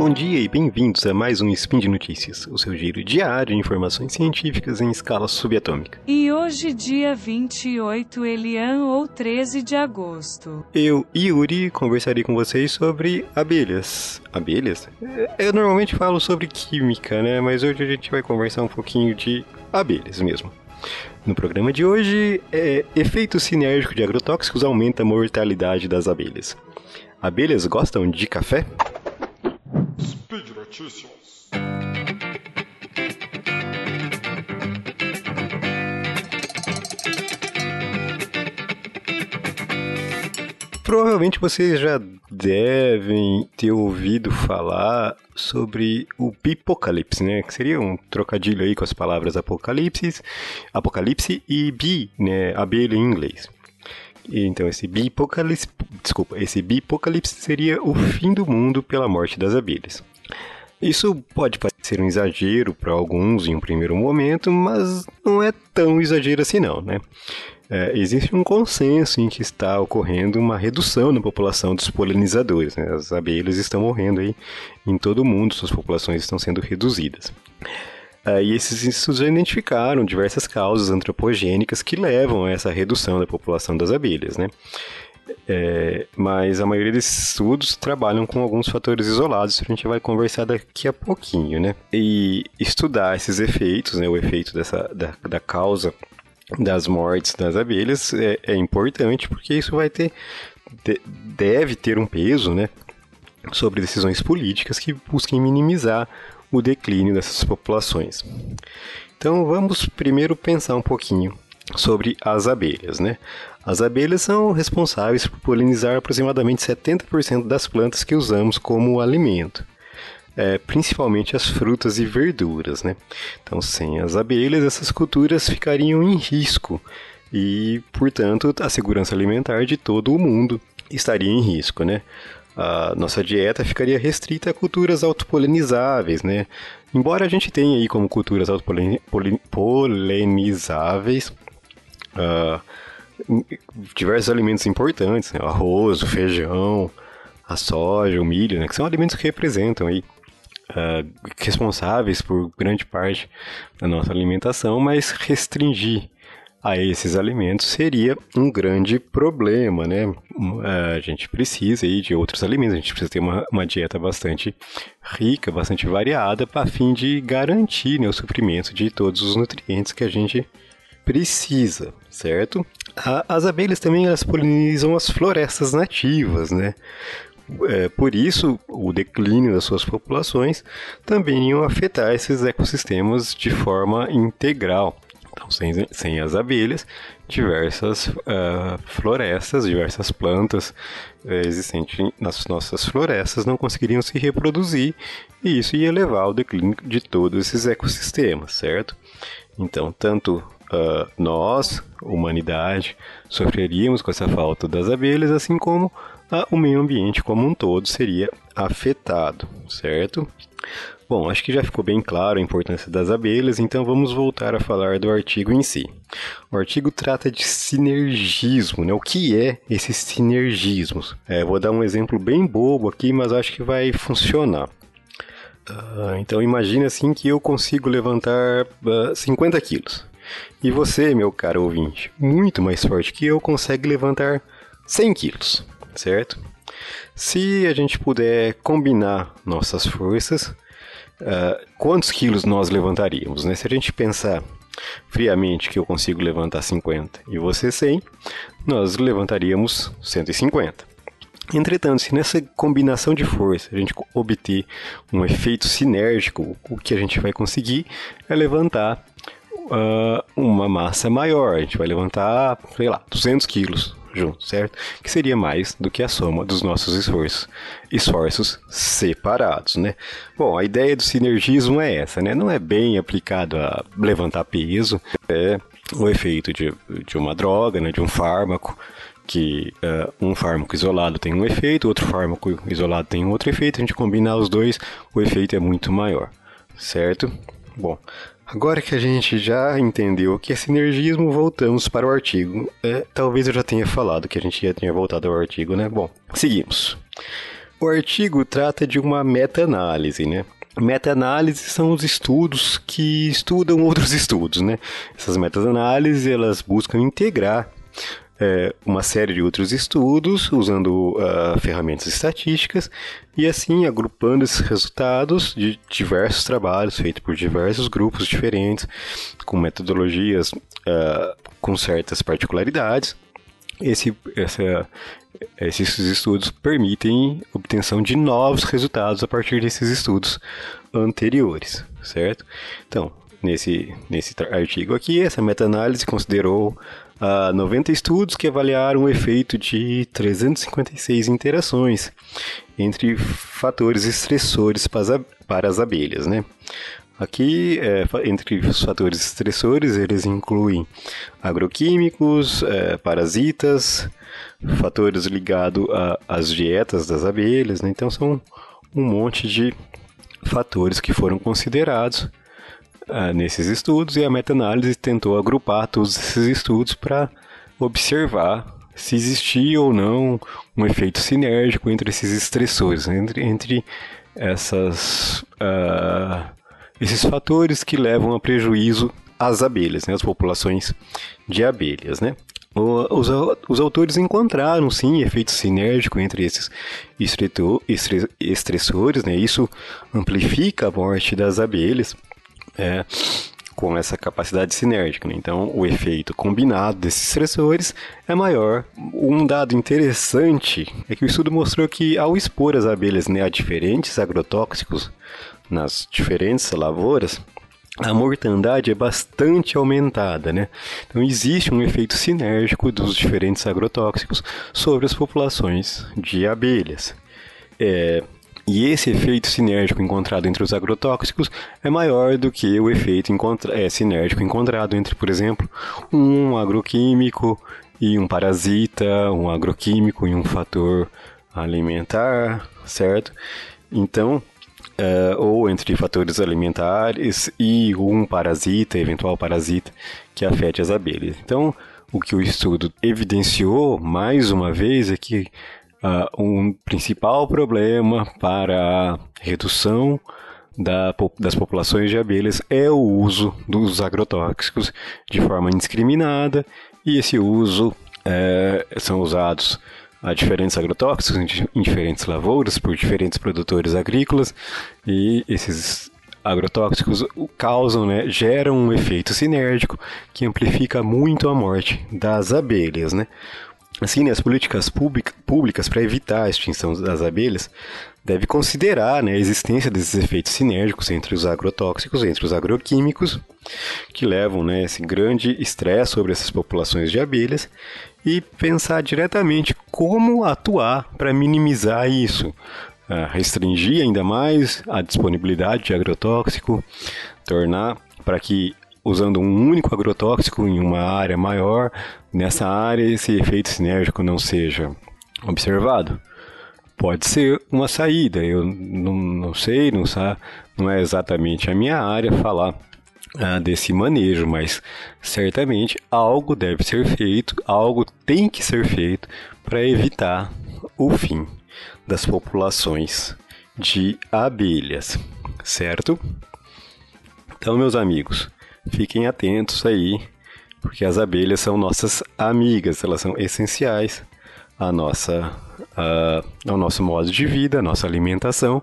Bom dia e bem-vindos a mais um Spin de Notícias, o seu giro diário de informações científicas em escala subatômica. E hoje, dia 28 Elian ou 13 de agosto. Eu, Yuri, conversarei com vocês sobre abelhas. Abelhas? É, eu normalmente falo sobre química, né? Mas hoje a gente vai conversar um pouquinho de abelhas mesmo. No programa de hoje, é, efeito sinérgico de agrotóxicos aumenta a mortalidade das abelhas. Abelhas gostam de café? Notícias. Provavelmente vocês já devem ter ouvido falar sobre o bipocalipse, né? Que seria um trocadilho aí com as palavras apocalipse, apocalipse e bi, né? Abelha em inglês. Então esse bipocalipse, desculpa, esse bipocalipse seria o fim do mundo pela morte das abelhas. Isso pode parecer um exagero para alguns em um primeiro momento, mas não é tão exagero assim não, né? É, existe um consenso em que está ocorrendo uma redução na população dos polinizadores. Né? As abelhas estão morrendo aí em todo o mundo, suas populações estão sendo reduzidas. Uh, e esses estudos identificaram diversas causas antropogênicas que levam a essa redução da população das abelhas, né? É, mas a maioria desses estudos trabalham com alguns fatores isolados, que a gente vai conversar daqui a pouquinho, né? E estudar esses efeitos, né? O efeito dessa, da, da causa das mortes das abelhas é, é importante porque isso vai ter de, deve ter um peso, né? Sobre decisões políticas que busquem minimizar o declínio dessas populações. Então vamos primeiro pensar um pouquinho sobre as abelhas, né? As abelhas são responsáveis por polinizar aproximadamente 70% das plantas que usamos como alimento. É, principalmente as frutas e verduras, né? Então, sem as abelhas, essas culturas ficariam em risco e, portanto, a segurança alimentar de todo o mundo estaria em risco, né? a nossa dieta ficaria restrita a culturas autopolinizáveis, né? Embora a gente tenha aí como culturas autopolinizáveis uh, diversos alimentos importantes, né? o arroz, o feijão, a soja, o milho, né? que são alimentos que representam aí uh, responsáveis por grande parte da nossa alimentação, mas restringir a esses alimentos seria um grande problema, né? A gente precisa aí de outros alimentos, a gente precisa ter uma, uma dieta bastante rica, bastante variada, para fim de garantir né, o suprimento de todos os nutrientes que a gente precisa, certo? A, as abelhas também elas polinizam as florestas nativas, né? É, por isso, o declínio das suas populações também iam afetar esses ecossistemas de forma integral. Então, sem, sem as abelhas, diversas uh, florestas, diversas plantas uh, existentes nas nossas florestas não conseguiriam se reproduzir e isso ia levar ao declínio de todos esses ecossistemas, certo? Então, tanto uh, nós, humanidade, sofreríamos com essa falta das abelhas, assim como o meio ambiente como um todo seria afetado, certo? Bom, acho que já ficou bem claro a importância das abelhas, então vamos voltar a falar do artigo em si. O artigo trata de sinergismo, né? O que é esse sinergismo? É, vou dar um exemplo bem bobo aqui, mas acho que vai funcionar. Uh, então imagine assim que eu consigo levantar uh, ah, 50 quilos. E você, meu caro ouvinte, muito mais forte que eu, consegue levantar 100 quilos, certo? Se a gente puder combinar nossas forças, uh, quantos quilos nós levantaríamos? Né? Se a gente pensar friamente que eu consigo levantar 50 e você 100, nós levantaríamos 150. Entretanto, se nessa combinação de força a gente obter um efeito sinérgico, o que a gente vai conseguir é levantar uh, uma massa maior. A gente vai levantar, sei lá, 200 quilos juntos, certo? Que seria mais do que a soma dos nossos esforços, esforços separados, né? Bom, a ideia do sinergismo é essa, né? Não é bem aplicado a levantar peso, é o efeito de, de uma droga, né? De um fármaco, que uh, um fármaco isolado tem um efeito, outro fármaco isolado tem outro efeito, a gente combinar os dois, o efeito é muito maior, certo? Bom, Agora que a gente já entendeu o que é sinergismo, voltamos para o artigo. É, talvez eu já tenha falado que a gente já tinha voltado ao artigo, né? Bom, seguimos. O artigo trata de uma meta-análise, né? Meta-análise são os estudos que estudam outros estudos, né? Essas meta-análises, elas buscam integrar é, uma série de outros estudos usando uh, ferramentas estatísticas e assim agrupando esses resultados de diversos trabalhos feitos por diversos grupos diferentes, com metodologias uh, com certas particularidades. Esse, essa, esses estudos permitem obtenção de novos resultados a partir desses estudos anteriores, certo? Então, nesse, nesse artigo aqui, essa meta-análise considerou uh, 90 estudos que avaliaram o efeito de 356 interações entre fatores estressores para as abelhas, né? Aqui, é, entre os fatores estressores, eles incluem agroquímicos, é, parasitas, fatores ligados às dietas das abelhas, né? então são um monte de fatores que foram considerados uh, nesses estudos e a meta-análise tentou agrupar todos esses estudos para observar se existia ou não um efeito sinérgico entre esses estressores, entre, entre essas, uh, esses fatores que levam a prejuízo às abelhas, né, às populações de abelhas. Né? Os, os autores encontraram, sim, efeito sinérgico entre esses estressores, né? isso amplifica a morte das abelhas é, com essa capacidade sinérgica. Né? Então, o efeito combinado desses estressores é maior. Um dado interessante é que o estudo mostrou que, ao expor as abelhas né, a diferentes agrotóxicos nas diferentes lavouras, a mortandade é bastante aumentada, né? Então existe um efeito sinérgico dos diferentes agrotóxicos sobre as populações de abelhas. É, e esse efeito sinérgico encontrado entre os agrotóxicos é maior do que o efeito encontra é, sinérgico encontrado entre, por exemplo, um agroquímico e um parasita, um agroquímico e um fator alimentar, certo? Então, é, ou entre fatores alimentares e um parasita, eventual parasita, que afete as abelhas. Então, o que o estudo evidenciou, mais uma vez, é que uh, um principal problema para a redução da, das populações de abelhas é o uso dos agrotóxicos de forma indiscriminada e esse uso é, são usados a diferentes agrotóxicos em diferentes lavouras por diferentes produtores agrícolas e esses agrotóxicos causam, né, geram um efeito sinérgico que amplifica muito a morte das abelhas, né? Assim, né, as políticas públicas para evitar a extinção das abelhas devem considerar né, a existência desses efeitos sinérgicos entre os agrotóxicos, entre os agroquímicos, que levam né, esse grande estresse sobre essas populações de abelhas, e pensar diretamente como atuar para minimizar isso. Restringir ainda mais a disponibilidade de agrotóxico, tornar para que usando um único agrotóxico em uma área maior, nessa área esse efeito sinérgico não seja observado? Pode ser uma saída, eu não, não sei, não, não é exatamente a minha área falar ah, desse manejo, mas certamente algo deve ser feito, algo tem que ser feito para evitar o fim das populações de abelhas, certo? Então, meus amigos, fiquem atentos aí, porque as abelhas são nossas amigas, elas são essenciais à nossa, uh, ao nosso modo de vida, à nossa alimentação,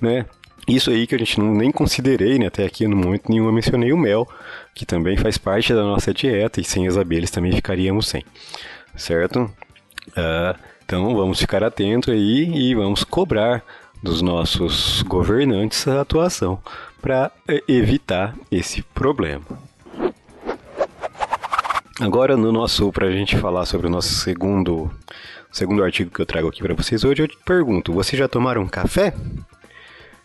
né? Isso aí que a gente não, nem considerei, né? Até aqui no momento nenhum eu mencionei o mel, que também faz parte da nossa dieta e sem as abelhas também ficaríamos sem, certo? Uh, então vamos ficar atentos aí e vamos cobrar dos nossos governantes a atuação para eh, evitar esse problema. Agora no nosso para a gente falar sobre o nosso segundo segundo artigo que eu trago aqui para vocês hoje, eu te pergunto: vocês já tomaram café?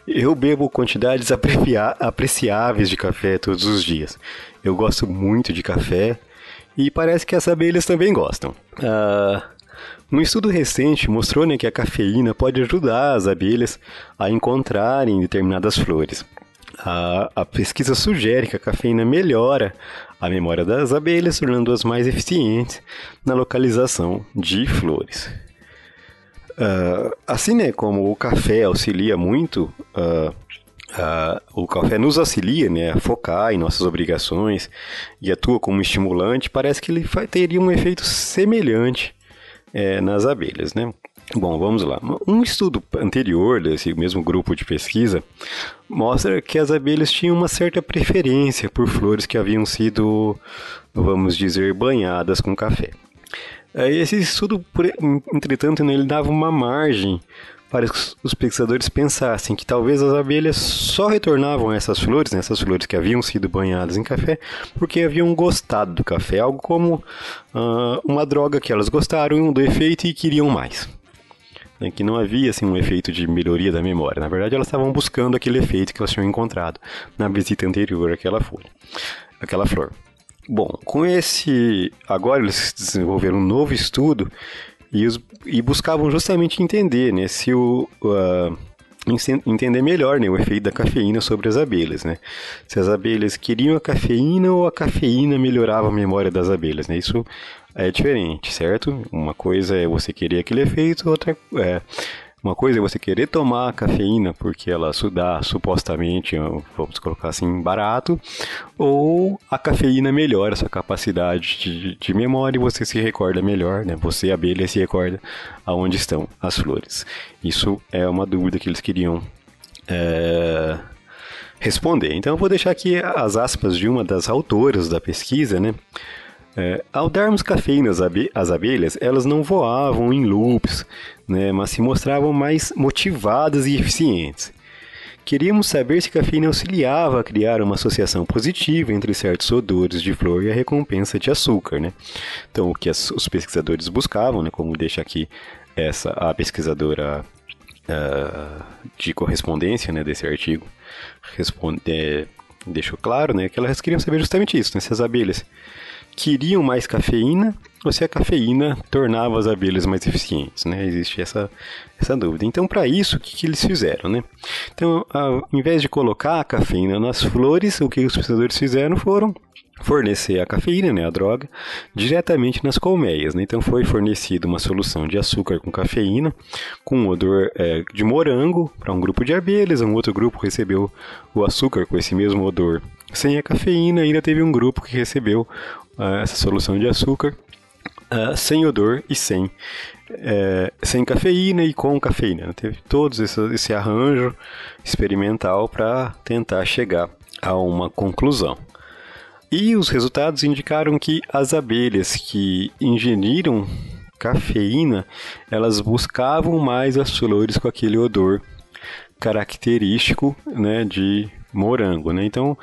Eu bebo quantidades apreciáveis de café todos os dias. Eu gosto muito de café e parece que as abelhas também gostam. Uh, um estudo recente mostrou né, que a cafeína pode ajudar as abelhas a encontrarem determinadas flores. A, a pesquisa sugere que a cafeína melhora a memória das abelhas, tornando-as mais eficientes na localização de flores. Uh, assim, né, como o café auxilia muito, uh, uh, o café nos auxilia né, a focar em nossas obrigações e atua como estimulante, parece que ele teria um efeito semelhante é, nas abelhas, né? Bom, vamos lá. Um estudo anterior desse mesmo grupo de pesquisa mostra que as abelhas tinham uma certa preferência por flores que haviam sido, vamos dizer, banhadas com café. Esse estudo, entretanto, ele dava uma margem para que os pesquisadores pensassem que talvez as abelhas só retornavam a essas flores, né, essas flores que haviam sido banhadas em café, porque haviam gostado do café, algo como uh, uma droga que elas gostaram do efeito e queriam mais. Né, que não havia assim, um efeito de melhoria da memória. Na verdade, elas estavam buscando aquele efeito que elas tinham encontrado na visita anterior àquela folha, àquela flor. Bom, com esse. Agora eles desenvolveram um novo estudo e, os, e buscavam justamente entender né, se o. Uh, entender melhor né, o efeito da cafeína sobre as abelhas, né? Se as abelhas queriam a cafeína ou a cafeína melhorava a memória das abelhas, né? Isso é diferente, certo? Uma coisa é você querer aquele efeito, outra é uma coisa é você querer tomar cafeína porque ela dá supostamente, vamos colocar assim, barato, ou a cafeína melhora a sua capacidade de, de memória e você se recorda melhor, né? Você, abelha, se recorda aonde estão as flores. Isso é uma dúvida que eles queriam é, responder. Então eu vou deixar aqui as aspas de uma das autoras da pesquisa, né? É, ao darmos cafeína às abelhas, elas não voavam em loops, né, mas se mostravam mais motivadas e eficientes. Queríamos saber se a cafeína auxiliava a criar uma associação positiva entre certos odores de flor e a recompensa de açúcar. Né? Então, o que as, os pesquisadores buscavam, né, como deixa aqui essa a pesquisadora uh, de correspondência né, desse artigo, responde, é, deixou claro né, que elas queriam saber justamente isso, né, se as abelhas queriam mais cafeína ou se a cafeína tornava as abelhas mais eficientes, né? Existe essa, essa dúvida. Então, para isso, o que, que, eles fizeram, né? Então, ao invés de colocar a cafeína nas flores, o que os pesquisadores fizeram foram fornecer a cafeína, né, a droga, diretamente nas colmeias. Né? Então foi fornecida uma solução de açúcar com cafeína, com odor é, de morango para um grupo de abelhas, um outro grupo recebeu o açúcar com esse mesmo odor sem a cafeína, ainda teve um grupo que recebeu essa solução de açúcar sem odor e sem, é, sem cafeína e com cafeína. Né? Teve todo esse arranjo experimental para tentar chegar a uma conclusão. E os resultados indicaram que as abelhas que ingeriram cafeína, elas buscavam mais as flores com aquele odor característico né, de morango. Né? Então,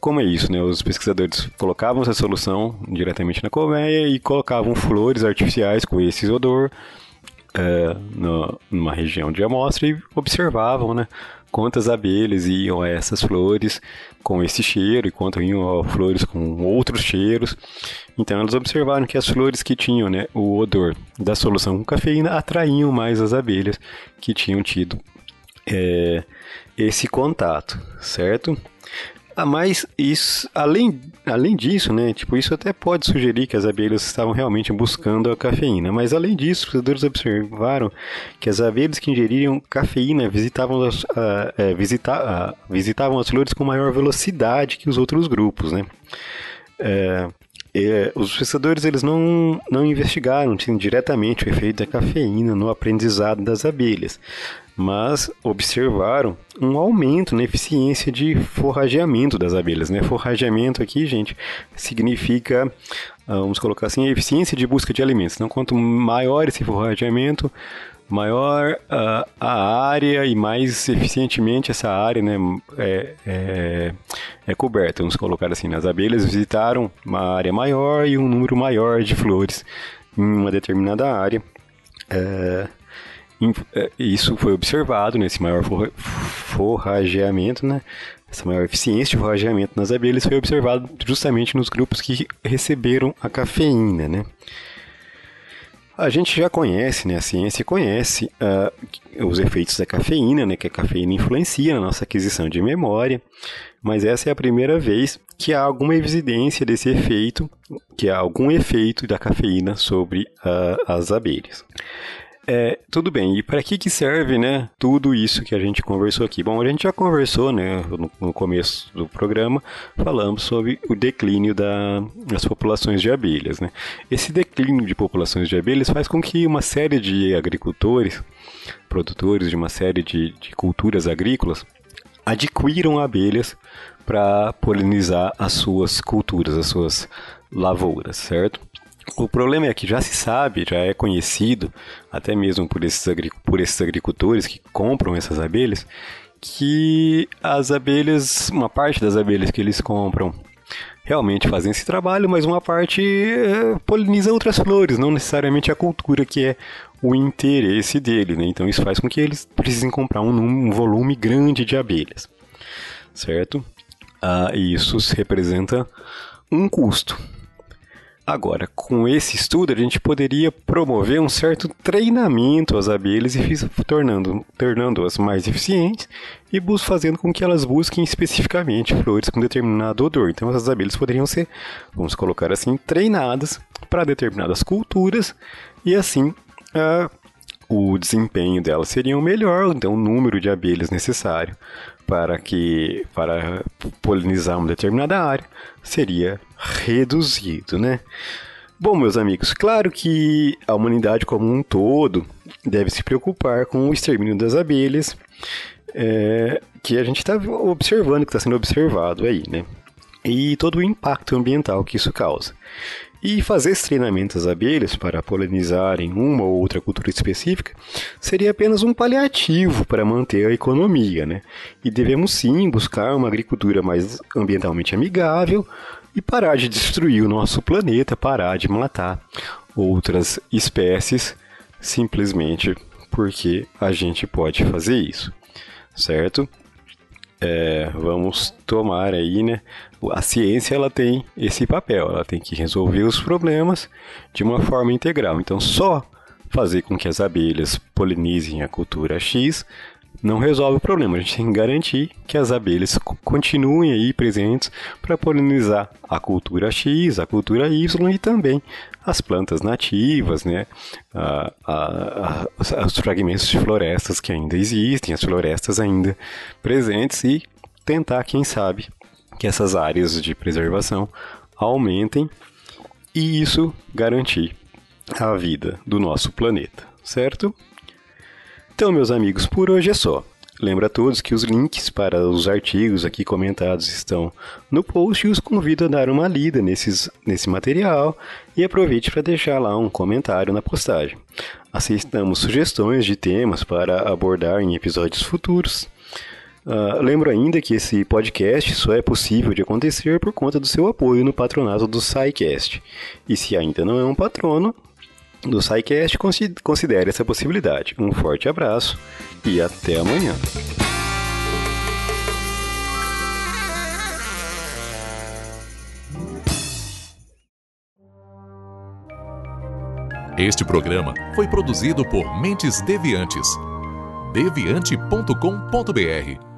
como é isso, né? Os pesquisadores colocavam essa solução diretamente na colmeia e colocavam flores artificiais com esse odor é, no, numa região de amostra e observavam, né? Quantas abelhas iam a essas flores com esse cheiro e quanto iam a flores com outros cheiros. Então, eles observaram que as flores que tinham né, o odor da solução com cafeína atraíam mais as abelhas que tinham tido é, esse contato, certo? Ah, mas isso, além, além disso, né, tipo, isso até pode sugerir que as abelhas estavam realmente buscando a cafeína, mas além disso, os pesquisadores observaram que as abelhas que ingeriam cafeína visitavam as, uh, é, visita, uh, visitavam as flores com maior velocidade que os outros grupos, né. É, é, os pesquisadores eles não, não investigaram diretamente o efeito da cafeína no aprendizado das abelhas, mas observaram um aumento na eficiência de forrageamento das abelhas. Né? Forrageamento aqui, gente, significa, ah, vamos colocar assim, a eficiência de busca de alimentos. Então, quanto maior esse forrageamento, maior uh, a área e mais eficientemente essa área né, é, é, é, coberta. Vamos colocar assim, as abelhas visitaram uma área maior e um número maior de flores em uma determinada área. É, isso foi observado nesse maior forrageamento, né? Essa maior eficiência de forrageamento nas abelhas foi observado justamente nos grupos que receberam a cafeína, né? A gente já conhece, né? A ciência conhece uh, os efeitos da cafeína, né? Que a cafeína influencia na nossa aquisição de memória, mas essa é a primeira vez que há alguma evidência desse efeito, que há algum efeito da cafeína sobre uh, as abelhas. É, tudo bem, e para que, que serve, né, tudo isso que a gente conversou aqui? Bom, a gente já conversou, né, no, no começo do programa, falamos sobre o declínio da, das populações de abelhas, né. Esse declínio de populações de abelhas faz com que uma série de agricultores, produtores de uma série de, de culturas agrícolas, adquiram abelhas para polinizar as suas culturas, as suas lavouras, certo? O problema é que já se sabe, já é conhecido, até mesmo por esses, por esses agricultores que compram essas abelhas, que as abelhas, uma parte das abelhas que eles compram realmente fazem esse trabalho, mas uma parte é, poliniza outras flores, não necessariamente a cultura que é o interesse dele, né? Então isso faz com que eles precisem comprar um, um volume grande de abelhas, certo? Ah, isso representa um custo. Agora, com esse estudo, a gente poderia promover um certo treinamento às abelhas e tornando, tornando-as mais eficientes e fazendo com que elas busquem especificamente flores com determinado odor. Então, essas abelhas poderiam ser, vamos colocar assim, treinadas para determinadas culturas e assim uh, o desempenho delas seria melhor, então o número de abelhas necessário para que para polinizar uma determinada área seria reduzido, né? Bom, meus amigos, claro que a humanidade como um todo deve se preocupar com o extermínio das abelhas, é, que a gente está observando, que está sendo observado aí, né? E todo o impacto ambiental que isso causa. E fazer esse treinamento às abelhas para polinizarem uma ou outra cultura específica seria apenas um paliativo para manter a economia, né? E devemos sim buscar uma agricultura mais ambientalmente amigável e parar de destruir o nosso planeta, parar de matar outras espécies simplesmente porque a gente pode fazer isso, certo? É, vamos tomar aí, né? A ciência ela tem esse papel, ela tem que resolver os problemas de uma forma integral. Então, só fazer com que as abelhas polinizem a cultura X não resolve o problema. A gente tem que garantir que as abelhas continuem aí presentes para polinizar a cultura X, a cultura Y e também as plantas nativas, né? A, a, a, os fragmentos de florestas que ainda existem, as florestas ainda presentes e tentar, quem sabe, que essas áreas de preservação aumentem e isso garantir a vida do nosso planeta, certo? Então, meus amigos, por hoje é só. Lembra a todos que os links para os artigos aqui comentados estão no post e os convido a dar uma lida nesses, nesse material e aproveite para deixar lá um comentário na postagem. Aceitamos sugestões de temas para abordar em episódios futuros. Uh, lembro ainda que esse podcast só é possível de acontecer por conta do seu apoio no patronato do SciCast. E se ainda não é um patrono, do SciCast, considere essa possibilidade. Um forte abraço e até amanhã. Este programa foi produzido por Mentes Deviantes. deviante.com.br